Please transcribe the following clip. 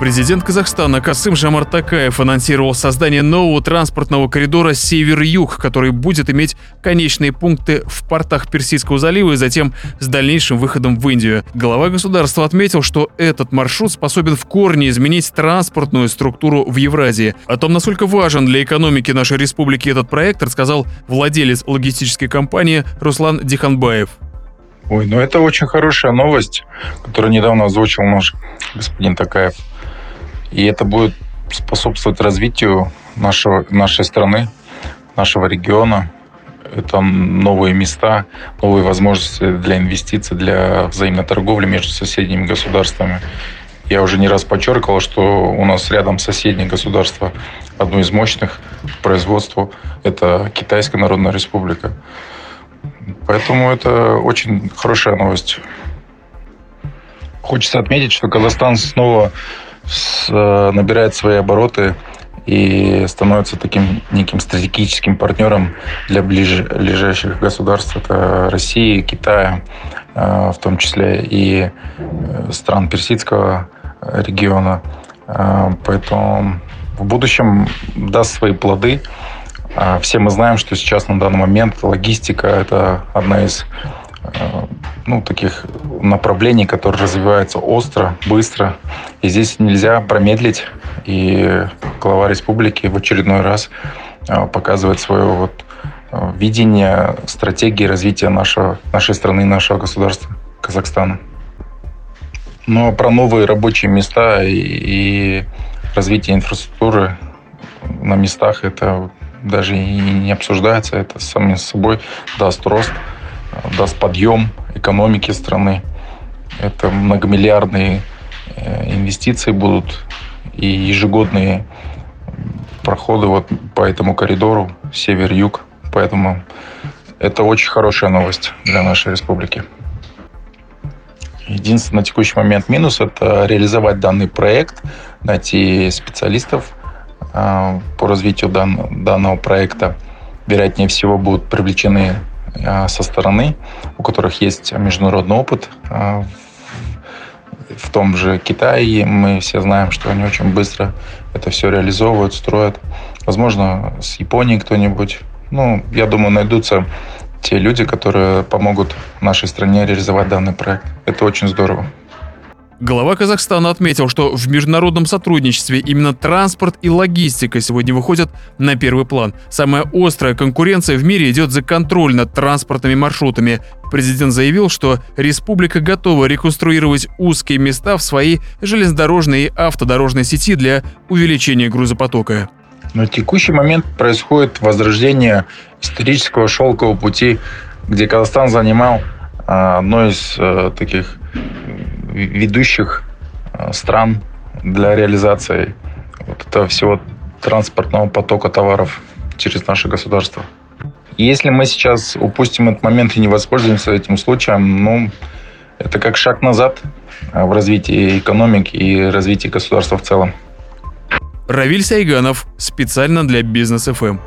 Президент Казахстана Касым Жамартакаев анонсировал создание нового транспортного коридора «Север-Юг», который будет иметь конечные пункты в портах Персидского залива и затем с дальнейшим выходом в Индию. Глава государства отметил, что этот маршрут способен в корне изменить транспортную структуру в Евразии. О том, насколько важен для экономики нашей республики этот проект, рассказал владелец логистической компании Руслан Диханбаев. Ой, ну это очень хорошая новость, которую недавно озвучил наш господин Такаев. И это будет способствовать развитию нашего, нашей страны, нашего региона. Это новые места, новые возможности для инвестиций, для взаимной торговли между соседними государствами. Я уже не раз подчеркивал, что у нас рядом соседнее государство, одно из мощных по производству, это Китайская Народная Республика. Поэтому это очень хорошая новость. Хочется отметить, что Казахстан снова Э, набирает свои обороты и становится таким неким стратегическим партнером для ближайших государств. Это России, Китая, э, в том числе и э, стран Персидского региона. Поэтому в будущем даст свои плоды. Все мы знаем, что сейчас на данный момент логистика – это одна из ну, таких направлений, которые развиваются остро, быстро. И здесь нельзя промедлить. И глава республики в очередной раз а, показывает свое вот а, видение стратегии развития нашего, нашей страны, нашего государства Казахстана. Но про новые рабочие места и, и развитие инфраструктуры на местах это даже и не обсуждается. Это сами собой даст рост, даст подъем экономики страны. Это многомиллиардные э, инвестиции будут и ежегодные проходы вот по этому коридору север-юг. Поэтому это очень хорошая новость для нашей республики. Единственный на текущий момент минус – это реализовать данный проект, найти специалистов э, по развитию дан, данного проекта. Вероятнее всего будут привлечены со стороны, у которых есть международный опыт. А, в том же Китае мы все знаем, что они очень быстро это все реализовывают, строят. Возможно, с Японией кто-нибудь. Ну, я думаю, найдутся те люди, которые помогут нашей стране реализовать данный проект. Это очень здорово. Глава Казахстана отметил, что в международном сотрудничестве именно транспорт и логистика сегодня выходят на первый план. Самая острая конкуренция в мире идет за контроль над транспортными маршрутами. Президент заявил, что республика готова реконструировать узкие места в своей железнодорожной и автодорожной сети для увеличения грузопотока. На текущий момент происходит возрождение исторического шелкового пути, где Казахстан занимал а, одно из э, таких ведущих э, стран для реализации вот этого всего транспортного потока товаров через наше государство. если мы сейчас упустим этот момент и не воспользуемся этим случаем, ну, это как шаг назад э, в развитии экономики и развитии государства в целом. Равиль Сайганов специально для Бизнес ФМ.